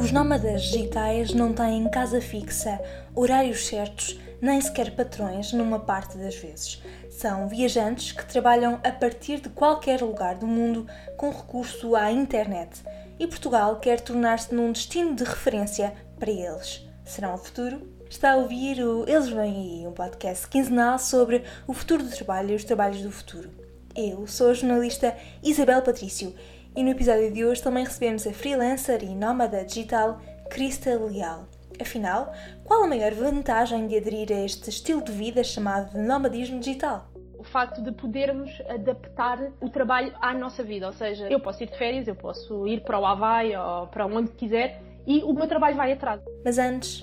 Os nómadas digitais não têm casa fixa, horários certos, nem sequer patrões numa parte das vezes. São viajantes que trabalham a partir de qualquer lugar do mundo com recurso à internet. E Portugal quer tornar-se num destino de referência para eles. Será o futuro? Está a ouvir o Eles Vêm Aí, um podcast quinzenal sobre o futuro do trabalho e os trabalhos do futuro. Eu sou a jornalista Isabel Patrício e no episódio de hoje também recebemos a freelancer e nómada digital Crista Leal. Afinal, qual a maior vantagem de aderir a este estilo de vida chamado de nomadismo digital? o facto de podermos adaptar o trabalho à nossa vida. Ou seja, eu posso ir de férias, eu posso ir para o Havaí ou para onde quiser e o meu trabalho vai atrás. Mas antes.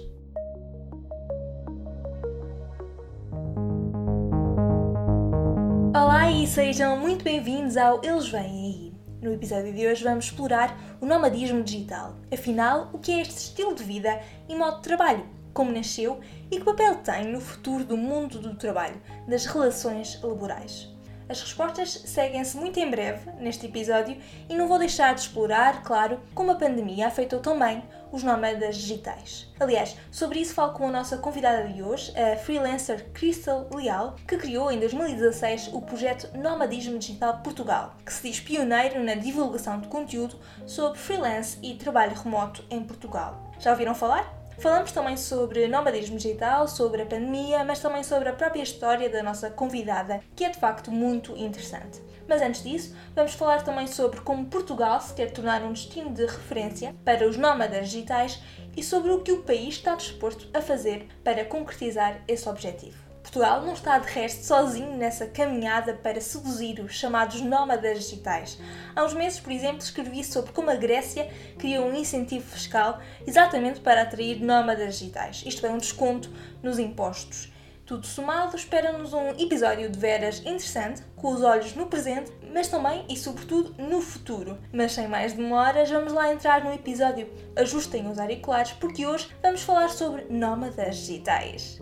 Olá e sejam muito bem-vindos ao Eles Vêm Aí. No episódio de hoje vamos explorar o nomadismo digital. Afinal, o que é este estilo de vida e modo de trabalho? Como nasceu e que papel tem no futuro do mundo do trabalho, das relações laborais? As respostas seguem-se muito em breve neste episódio e não vou deixar de explorar, claro, como a pandemia afetou também os nómadas digitais. Aliás, sobre isso falo com a nossa convidada de hoje, a freelancer Crystal Leal, que criou em 2016 o projeto Nomadismo Digital Portugal, que se diz pioneiro na divulgação de conteúdo sobre freelance e trabalho remoto em Portugal. Já ouviram falar? Falamos também sobre nomadismo digital, sobre a pandemia, mas também sobre a própria história da nossa convidada, que é de facto muito interessante. Mas antes disso, vamos falar também sobre como Portugal se quer tornar um destino de referência para os nómadas digitais e sobre o que o país está disposto a fazer para concretizar esse objetivo. Portugal não está de resto sozinho nessa caminhada para seduzir os chamados nómadas digitais. Há uns meses, por exemplo, escrevi sobre como a Grécia criou um incentivo fiscal exatamente para atrair nómadas digitais, isto é, um desconto nos impostos. Tudo somado, espera-nos um episódio de veras interessante, com os olhos no presente, mas também e sobretudo no futuro. Mas sem mais demoras, vamos lá entrar no episódio. Ajustem os auriculares porque hoje vamos falar sobre nómadas digitais.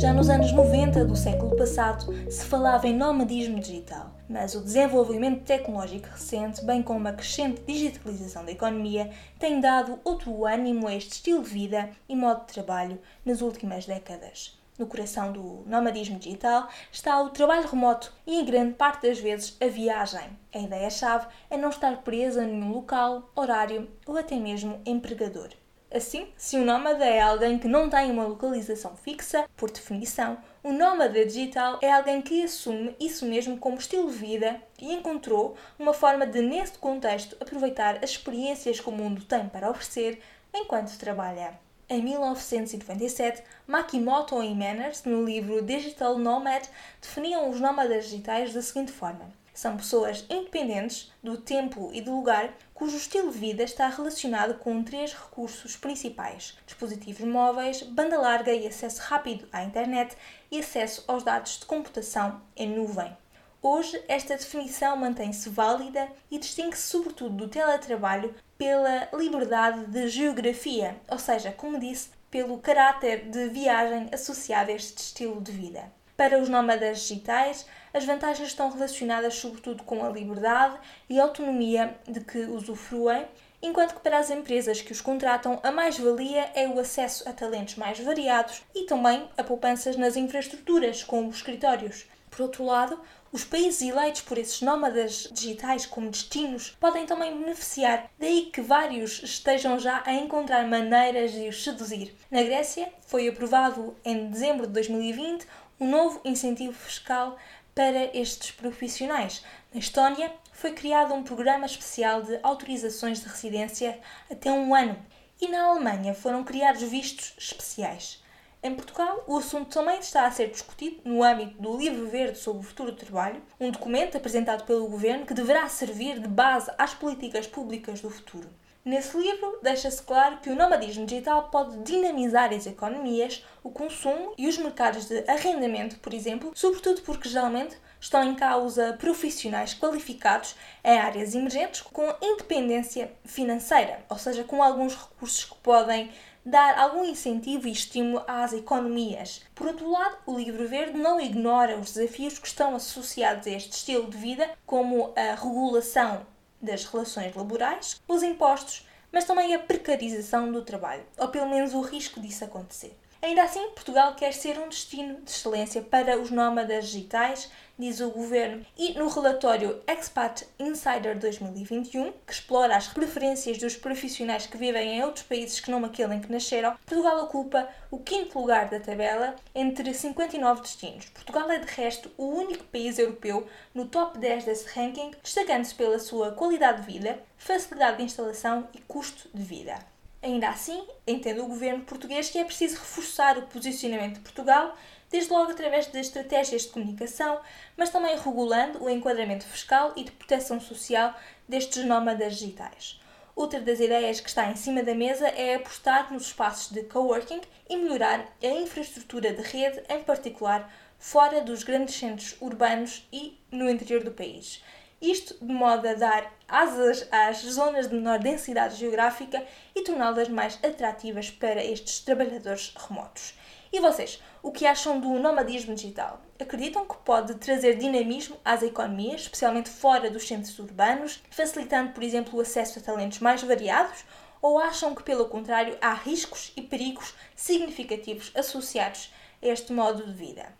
Já nos anos 90 do século passado se falava em nomadismo digital, mas o desenvolvimento tecnológico recente, bem como a crescente digitalização da economia, tem dado outro ânimo a este estilo de vida e modo de trabalho nas últimas décadas. No coração do nomadismo digital está o trabalho remoto e, em grande parte das vezes, a viagem. A ideia-chave é não estar presa a nenhum local, horário ou até mesmo empregador. Assim, se um nómada é alguém que não tem uma localização fixa, por definição, um nómada digital é alguém que assume isso mesmo como estilo de vida e encontrou uma forma de, neste contexto, aproveitar as experiências que o mundo tem para oferecer enquanto trabalha. Em 1997, Makimoto e Manners, no livro Digital Nomad, definiam os nómadas digitais da seguinte forma: são pessoas independentes do tempo e do lugar cujo estilo de vida está relacionado com três recursos principais: dispositivos móveis, banda larga e acesso rápido à internet e acesso aos dados de computação em nuvem. Hoje, esta definição mantém-se válida e distingue-se sobretudo do teletrabalho pela liberdade de geografia, ou seja, como disse, pelo caráter de viagem associado a este estilo de vida. Para os nómadas digitais, as vantagens estão relacionadas sobretudo com a liberdade e autonomia de que usufruem, enquanto que para as empresas que os contratam, a mais-valia é o acesso a talentos mais variados e também a poupanças nas infraestruturas, como os escritórios. Por outro lado, os países eleitos por esses nómadas digitais como destinos podem também beneficiar, daí que vários estejam já a encontrar maneiras de os seduzir. Na Grécia, foi aprovado em dezembro de 2020 um novo incentivo fiscal para estes profissionais. Na Estónia, foi criado um programa especial de autorizações de residência até um ano e na Alemanha foram criados vistos especiais. Em Portugal, o assunto também está a ser discutido no âmbito do Livro Verde sobre o Futuro do Trabalho, um documento apresentado pelo Governo que deverá servir de base às políticas públicas do futuro. Nesse livro, deixa-se claro que o nomadismo digital pode dinamizar as economias, o consumo e os mercados de arrendamento, por exemplo, sobretudo porque geralmente estão em causa profissionais qualificados em áreas emergentes com independência financeira, ou seja, com alguns recursos que podem dar algum incentivo e estímulo às economias. Por outro lado, o Livro Verde não ignora os desafios que estão associados a este estilo de vida, como a regulação das relações laborais, os impostos, mas também a precarização do trabalho, ou pelo menos o risco disso acontecer. Ainda assim, Portugal quer ser um destino de excelência para os nómadas digitais, diz o governo, e no relatório Expat Insider 2021, que explora as preferências dos profissionais que vivem em outros países que não aquele em que nasceram, Portugal ocupa o quinto lugar da tabela entre 59 destinos. Portugal é, de resto, o único país europeu no top 10 desse ranking, destacando-se pela sua qualidade de vida, facilidade de instalação e custo de vida. Ainda assim, entende o governo português que é preciso reforçar o posicionamento de Portugal, desde logo através de estratégias de comunicação, mas também regulando o enquadramento fiscal e de proteção social destes nómadas digitais. Outra das ideias que está em cima da mesa é apostar nos espaços de coworking e melhorar a infraestrutura de rede, em particular fora dos grandes centros urbanos e no interior do país. Isto de modo a dar asas às zonas de menor densidade geográfica e torná-las mais atrativas para estes trabalhadores remotos. E vocês, o que acham do nomadismo digital? Acreditam que pode trazer dinamismo às economias, especialmente fora dos centros urbanos, facilitando, por exemplo, o acesso a talentos mais variados? Ou acham que, pelo contrário, há riscos e perigos significativos associados a este modo de vida?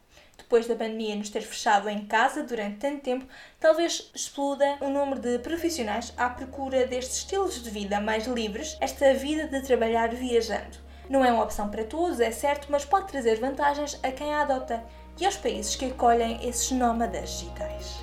Depois da pandemia nos ter fechado em casa durante tanto tempo, talvez exploda o número de profissionais à procura destes estilos de vida mais livres, esta vida de trabalhar viajando. Não é uma opção para todos, é certo, mas pode trazer vantagens a quem a adota e aos países que acolhem esses nómadas digitais.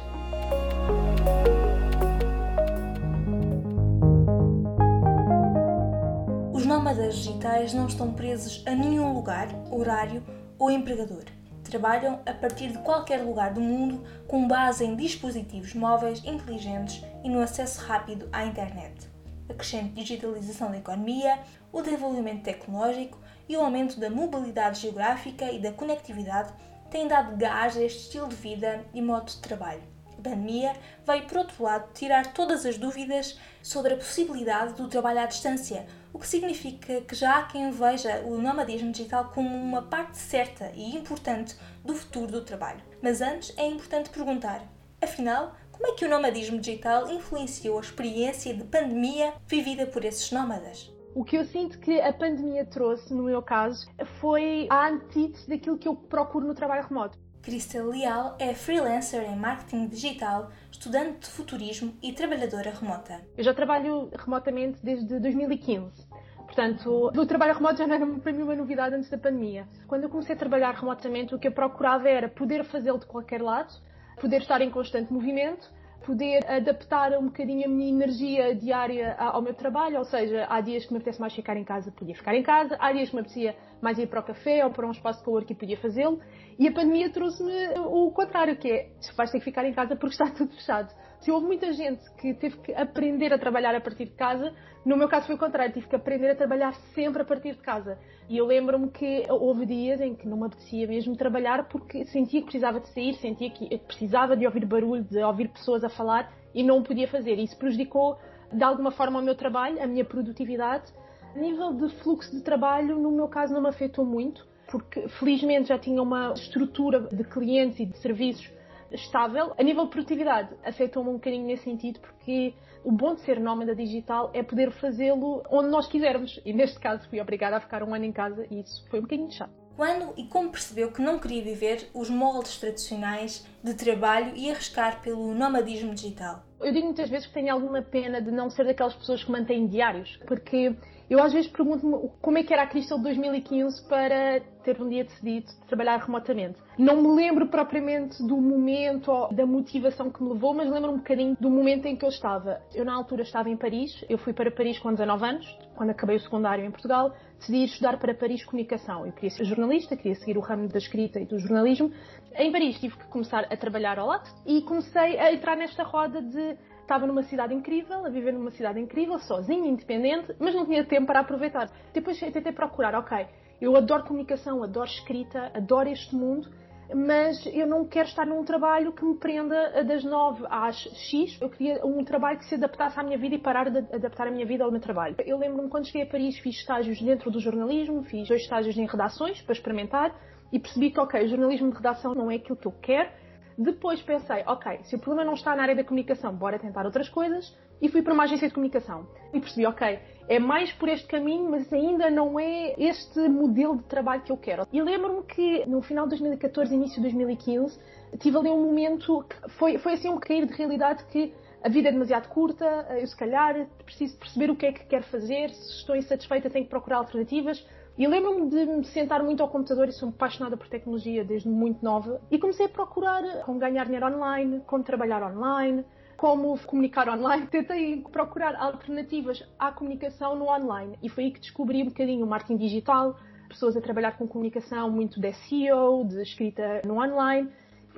Os nómadas digitais não estão presos a nenhum lugar, horário ou empregador trabalham a partir de qualquer lugar do mundo com base em dispositivos móveis inteligentes e no acesso rápido à internet. A crescente digitalização da economia, o desenvolvimento tecnológico e o aumento da mobilidade geográfica e da conectividade têm dado gás a este estilo de vida e modo de trabalho. Pandemia veio, por outro lado, tirar todas as dúvidas sobre a possibilidade do trabalho à distância, o que significa que já há quem veja o nomadismo digital como uma parte certa e importante do futuro do trabalho. Mas antes é importante perguntar: afinal, como é que o nomadismo digital influenciou a experiência de pandemia vivida por esses nómadas? O que eu sinto que a pandemia trouxe, no meu caso, foi a antítese daquilo que eu procuro no trabalho remoto. Crista Leal é freelancer em marketing digital, estudante de futurismo e trabalhadora remota. Eu já trabalho remotamente desde 2015. Portanto, o trabalho remoto já não era para mim uma novidade antes da pandemia. Quando eu comecei a trabalhar remotamente, o que eu procurava era poder fazê-lo de qualquer lado, poder estar em constante movimento, poder adaptar um bocadinho a minha energia diária ao meu trabalho, ou seja, há dias que me apetece mais ficar em casa, podia ficar em casa, há dias que me apetecia mais ir para o café ou para um espaço de co-work e podia fazê-lo, e a pandemia trouxe-me o contrário, que é, vais ter que ficar em casa porque está tudo fechado. Se houve muita gente que teve que aprender a trabalhar a partir de casa, no meu caso foi o contrário, tive que aprender a trabalhar sempre a partir de casa. E eu lembro-me que houve dias em que não me apetecia mesmo trabalhar porque sentia que precisava de sair, sentia que precisava de ouvir barulho, de ouvir pessoas a falar e não podia fazer. Isso prejudicou de alguma forma o meu trabalho, a minha produtividade. A nível de fluxo de trabalho, no meu caso não me afetou muito, porque felizmente já tinha uma estrutura de clientes e de serviços estável. A nível de produtividade, afetou-me um bocadinho nesse sentido, porque o bom de ser nómada digital é poder fazê-lo onde nós quisermos. E neste caso fui obrigada a ficar um ano em casa e isso foi um bocadinho chato. Quando e como percebeu que não queria viver os moldes tradicionais de trabalho e arriscar pelo nomadismo digital? Eu digo muitas vezes que tenho alguma pena de não ser daquelas pessoas que mantêm diários, porque eu às vezes pergunto-me como é que era a Cristal de 2015 para ter um dia decidido trabalhar remotamente. Não me lembro propriamente do momento ou da motivação que me levou, mas lembro um bocadinho do momento em que eu estava. Eu na altura estava em Paris, eu fui para Paris com 19 anos, quando acabei o secundário em Portugal, decidi estudar para Paris Comunicação. Eu queria ser jornalista, queria seguir o ramo da escrita e do jornalismo. Em Paris tive que começar a trabalhar ao lado e comecei a entrar nesta roda de estava numa cidade incrível, a viver numa cidade incrível, sozinha, independente, mas não tinha tempo para aproveitar. Depois tentei procurar, ok, eu adoro comunicação, adoro escrita, adoro este mundo, mas eu não quero estar num trabalho que me prenda das 9 às X. Eu queria um trabalho que se adaptasse à minha vida e parar de adaptar a minha vida ao meu trabalho. Eu lembro-me quando cheguei a Paris, fiz estágios dentro do jornalismo, fiz dois estágios em redações para experimentar e percebi que, ok, jornalismo de redação não é aquilo que eu quero Depois pensei, ok, se o problema não está na área da comunicação, bora tentar outras coisas. E fui para uma agência de comunicação. E percebi, ok, é mais por este caminho, mas ainda não é este modelo de trabalho que eu quero. E lembro-me que no final de 2014, início de 2015, tive ali um momento que foi, foi assim um cair de realidade que a vida é demasiado curta, eu se calhar preciso perceber o que é que quero fazer, se estou insatisfeita tenho que procurar alternativas. E lembro-me de me sentar muito ao computador e sou apaixonada por tecnologia desde muito nova e comecei a procurar como ganhar dinheiro online, como trabalhar online, como comunicar online. Tentei procurar alternativas à comunicação no online e foi aí que descobri um bocadinho o marketing digital, pessoas a trabalhar com comunicação muito de SEO, de escrita no online.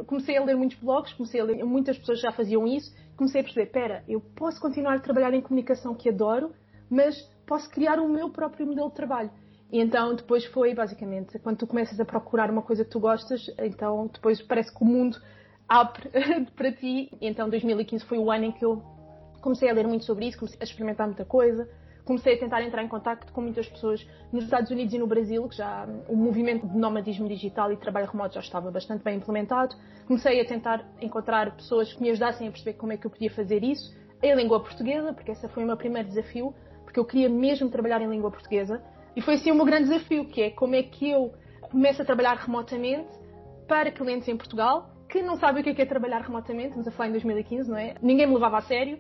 Comecei a ler muitos blogs, comecei a ler, muitas pessoas já faziam isso. Comecei a perceber, espera, eu posso continuar a trabalhar em comunicação que adoro, mas posso criar o meu próprio modelo de trabalho. E então depois foi basicamente quando tu começas a procurar uma coisa que tu gostas, então depois parece que o mundo abre para ti. E então 2015 foi o ano em que eu comecei a ler muito sobre isso, comecei a experimentar muita coisa, comecei a tentar entrar em contato com muitas pessoas nos Estados Unidos e no Brasil, que já o movimento de nomadismo digital e trabalho remoto já estava bastante bem implementado. Comecei a tentar encontrar pessoas que me ajudassem a perceber como é que eu podia fazer isso em língua portuguesa, porque esse foi o meu primeiro desafio, porque eu queria mesmo trabalhar em língua portuguesa. E foi assim o meu grande desafio, que é como é que eu começo a trabalhar remotamente para clientes em Portugal que não sabem o que é, que é trabalhar remotamente, estamos a falar em 2015, não é? Ninguém me levava a sério,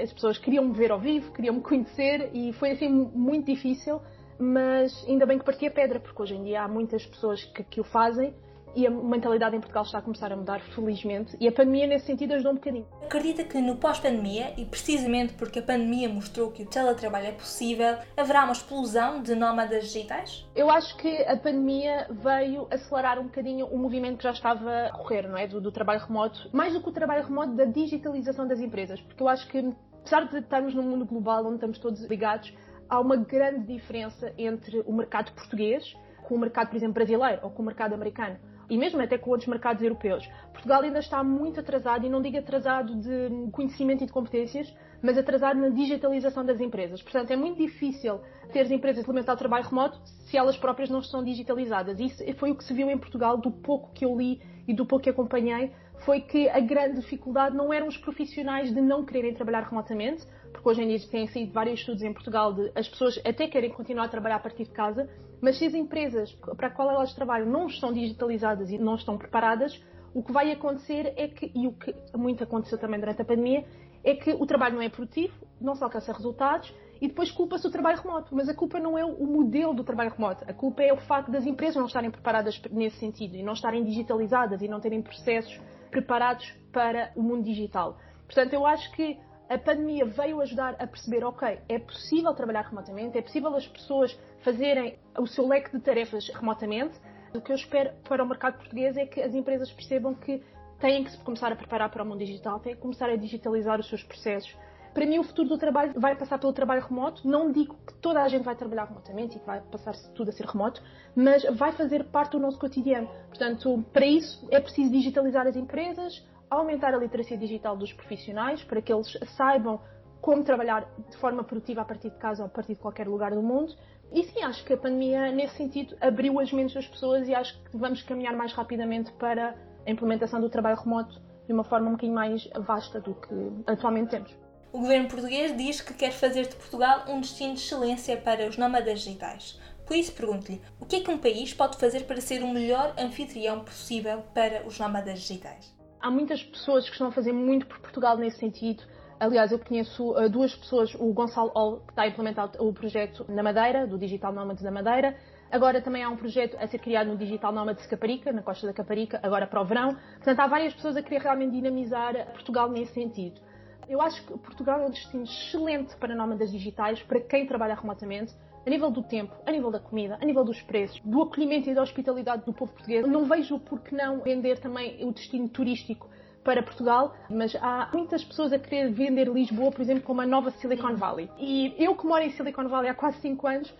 as pessoas queriam me ver ao vivo, queriam me conhecer e foi assim muito difícil, mas ainda bem que partia pedra, porque hoje em dia há muitas pessoas que, que o fazem e a mentalidade em Portugal está a começar a mudar, felizmente, e a pandemia nesse sentido ajudou um bocadinho. Acredita que no pós-pandemia, e precisamente porque a pandemia mostrou que o teletrabalho é possível, haverá uma explosão de nómadas digitais? Eu acho que a pandemia veio acelerar um bocadinho o movimento que já estava a correr, não é? Do, do trabalho remoto, mais do que o trabalho remoto, da digitalização das empresas, porque eu acho que, apesar de estarmos num mundo global onde estamos todos ligados, há uma grande diferença entre o mercado português com o mercado, por exemplo, brasileiro ou com o mercado americano e mesmo até com outros mercados europeus. Portugal ainda está muito atrasado, e não digo atrasado de conhecimento e de competências, mas atrasado na digitalização das empresas. Portanto, é muito difícil ter as empresas implementar o trabalho remoto se elas próprias não estão digitalizadas. Isso foi o que se viu em Portugal, do pouco que eu li e do pouco que acompanhei, foi que a grande dificuldade não eram os profissionais de não quererem trabalhar remotamente, porque hoje em dia têm saído vários estudos em Portugal de as pessoas até querem continuar a trabalhar a partir de casa, mas se as empresas para a qual elas trabalham não estão digitalizadas e não estão preparadas, o que vai acontecer é que, e o que muito aconteceu também durante a pandemia, é que o trabalho não é produtivo, não se alcança resultados e depois culpa-se o trabalho remoto. Mas a culpa não é o modelo do trabalho remoto, a culpa é o facto das empresas não estarem preparadas nesse sentido e não estarem digitalizadas e não terem processos preparados para o mundo digital. Portanto, eu acho que a pandemia veio ajudar a perceber, ok, é possível trabalhar remotamente, é possível as pessoas fazerem o seu leque de tarefas remotamente. O que eu espero para o mercado português é que as empresas percebam que têm que se começar a preparar para o mundo digital, têm que começar a digitalizar os seus processos. Para mim, o futuro do trabalho vai passar pelo trabalho remoto. Não digo que toda a gente vai trabalhar remotamente e que vai passar tudo a ser remoto, mas vai fazer parte do nosso cotidiano. Portanto, para isso é preciso digitalizar as empresas, aumentar a literacia digital dos profissionais para que eles saibam como trabalhar de forma produtiva a partir de casa ou a partir de qualquer lugar do mundo. E sim, acho que a pandemia, nesse sentido, abriu as mentes das pessoas e acho que vamos caminhar mais rapidamente para a implementação do trabalho remoto de uma forma um bocadinho mais vasta do que atualmente temos. O governo português diz que quer fazer de Portugal um destino de excelência para os nómadas digitais. Por isso, pergunto-lhe: o que é que um país pode fazer para ser o melhor anfitrião possível para os nómadas digitais? Há muitas pessoas que estão a fazer muito por Portugal nesse sentido. Aliás, eu conheço uh, duas pessoas, o Gonçalo Ol, que está a implementar o projeto na Madeira, do Digital Nomads da Madeira. Agora também há um projeto a ser criado no Digital Nomads de Caparica, na costa da Caparica, agora para o verão. Portanto, há várias pessoas a querer realmente dinamizar Portugal nesse sentido. Eu acho que Portugal é um destino excelente para nómadas digitais, para quem trabalha remotamente, a nível do tempo, a nível da comida, a nível dos preços, do acolhimento e da hospitalidade do povo português. Não vejo por que não vender também o destino turístico para Portugal, mas há muitas pessoas a querer vender Lisboa, por exemplo, como a nova Silicon Valley. E eu que moro em Silicon Valley há quase 5 anos,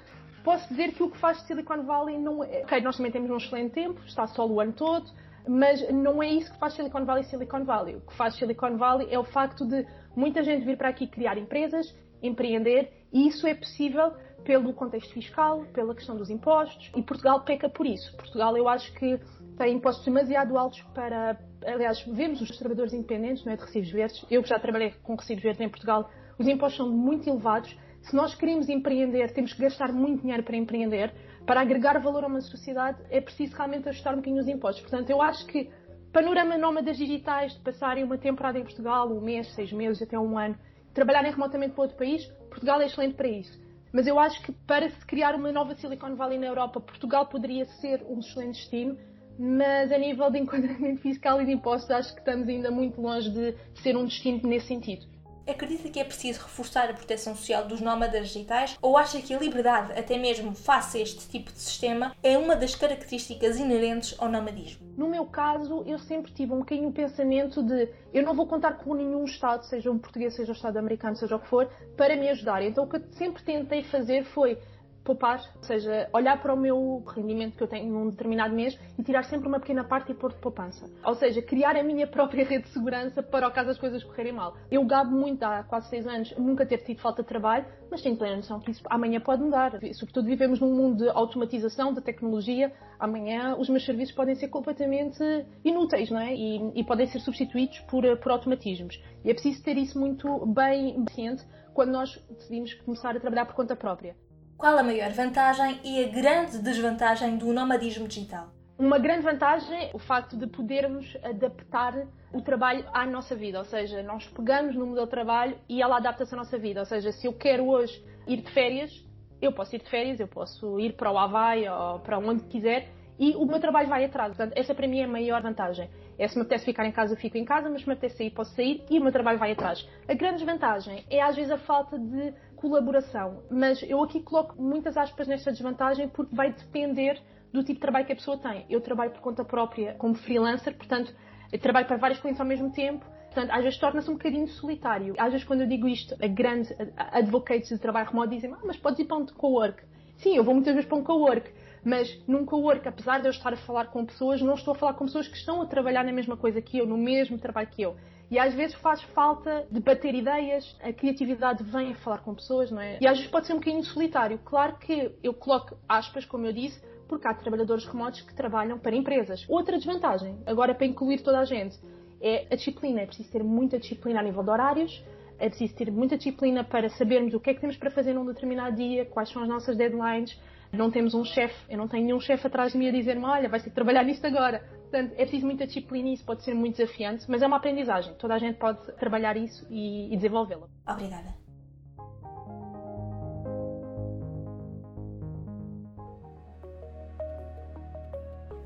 posso dizer que o que faz Silicon Valley não é. Ok, nós também temos um excelente tempo, está sol o ano todo, mas não é isso que faz Silicon Valley Silicon Valley. O que faz Silicon Valley é o facto de muita gente vir para aqui criar empresas, empreender, e isso é possível pelo contexto fiscal, pela questão dos impostos, e Portugal peca por isso. Portugal, eu acho que tem impostos demasiado altos para. Aliás, vemos os trabalhadores independentes, não é, de recibos verdes. Eu que já trabalhei com recibos verdes em Portugal, os impostos são muito elevados. Se nós queremos empreender, temos que gastar muito dinheiro para empreender. Para agregar valor a uma sociedade, é preciso realmente ajustar um bocadinho os impostos. Portanto, eu acho que panorama nómadas digitais, de passarem uma temporada em Portugal, um mês, seis meses, até um ano, trabalharem remotamente para outro país, Portugal é excelente para isso. Mas eu acho que para se criar uma nova Silicon Valley na Europa, Portugal poderia ser um excelente destino, mas a nível de enquadramento fiscal e de impostos, acho que estamos ainda muito longe de ser um destino nesse sentido. Acredita que é preciso reforçar a proteção social dos nómadas digitais ou acha que a liberdade, até mesmo face a este tipo de sistema, é uma das características inerentes ao nomadismo? No meu caso, eu sempre tive um bocadinho o pensamento de eu não vou contar com nenhum Estado, seja um português, seja o Estado americano, seja o que for, para me ajudar. Então o que eu sempre tentei fazer foi poupar, ou seja, olhar para o meu rendimento que eu tenho num determinado mês e tirar sempre uma pequena parte e pôr de poupança. Ou seja, criar a minha própria rede de segurança para o caso as coisas correrem mal. Eu gabo muito há quase seis anos nunca ter tido falta de trabalho, mas tenho plena noção que isso amanhã pode mudar. Sobretudo vivemos num mundo de automatização, de tecnologia. Amanhã os meus serviços podem ser completamente inúteis, não é? E, e podem ser substituídos por, por automatismos. E é preciso ter isso muito bem ciente quando nós decidimos começar a trabalhar por conta própria. Qual a maior vantagem e a grande desvantagem do nomadismo digital? Uma grande vantagem é o facto de podermos adaptar o trabalho à nossa vida, ou seja, nós pegamos no modelo de trabalho e ela adapta-se à nossa vida. Ou seja, se eu quero hoje ir de férias, eu posso ir de férias, eu posso ir para o Havaí ou para onde quiser e o meu trabalho vai atrás. Portanto, essa para mim é a maior vantagem. É se me apetece ficar em casa, eu fico em casa, mas se me apetece sair, posso sair e o meu trabalho vai atrás. A grande desvantagem é às vezes a falta de colaboração. Mas eu aqui coloco muitas aspas nesta desvantagem porque vai depender do tipo de trabalho que a pessoa tem. Eu trabalho por conta própria como freelancer, portanto, trabalho para vários clientes ao mesmo tempo. Portanto, às vezes torna-se um bocadinho solitário. Às vezes, quando eu digo isto, a grande advocates de trabalho remoto dizem: ah, mas podes ir para um co-work. Sim, eu vou muitas vezes para um co-work, mas num co-work, apesar de eu estar a falar com pessoas, não estou a falar com pessoas que estão a trabalhar na mesma coisa que eu, no mesmo trabalho que eu. E às vezes faz falta de bater ideias, a criatividade vem a falar com pessoas, não é? E às vezes pode ser um bocadinho solitário. Claro que eu coloco aspas, como eu disse, porque há trabalhadores remotos que trabalham para empresas. Outra desvantagem, agora para incluir toda a gente, é a disciplina. É preciso ter muita disciplina a nível de horários, é preciso ter muita disciplina para sabermos o que é que temos para fazer num determinado dia, quais são as nossas deadlines. Não temos um chefe, eu não tenho nenhum chefe atrás de mim a dizer-me: olha, vais ter que trabalhar nisto agora. Portanto, é preciso muita disciplina e isso pode ser muito desafiante, mas é uma aprendizagem. Toda a gente pode trabalhar isso e, e desenvolvê-la. Obrigada.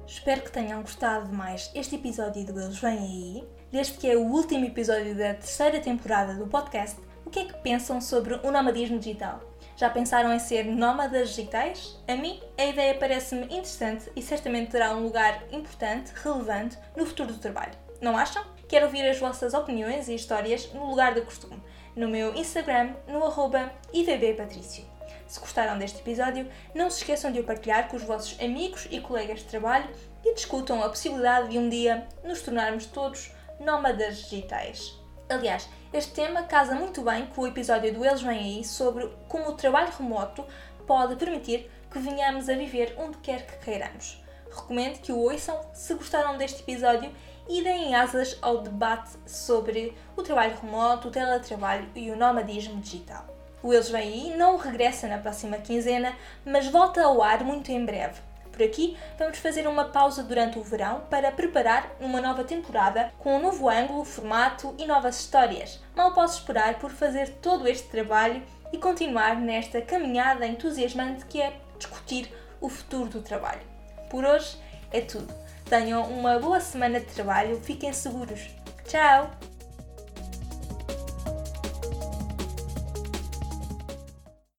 Espero que tenham gostado de mais este episódio do Eles Vêm Aí. Desde que é o último episódio da terceira temporada do podcast, o que é que pensam sobre o nomadismo digital? Já pensaram em ser nómadas digitais? A mim, a ideia parece-me interessante e certamente terá um lugar importante, relevante, no futuro do trabalho. Não acham? Quero ouvir as vossas opiniões e histórias no lugar do costume, no meu Instagram, no arroba ivbpatricio. Se gostaram deste episódio, não se esqueçam de o partilhar com os vossos amigos e colegas de trabalho e discutam a possibilidade de um dia nos tornarmos todos nómadas digitais. Aliás, este tema casa muito bem com o episódio do Eles Vêm Aí sobre como o trabalho remoto pode permitir que venhamos a viver onde quer que queiramos. Recomendo que o ouçam se gostaram deste episódio e deem asas ao debate sobre o trabalho remoto, o teletrabalho e o nomadismo digital. O Eles Vêm Aí não regressa na próxima quinzena, mas volta ao ar muito em breve por aqui, vamos fazer uma pausa durante o verão para preparar uma nova temporada com um novo ângulo, formato e novas histórias. Mal posso esperar por fazer todo este trabalho e continuar nesta caminhada entusiasmante que é discutir o futuro do trabalho. Por hoje é tudo. Tenham uma boa semana de trabalho, fiquem seguros. Tchau!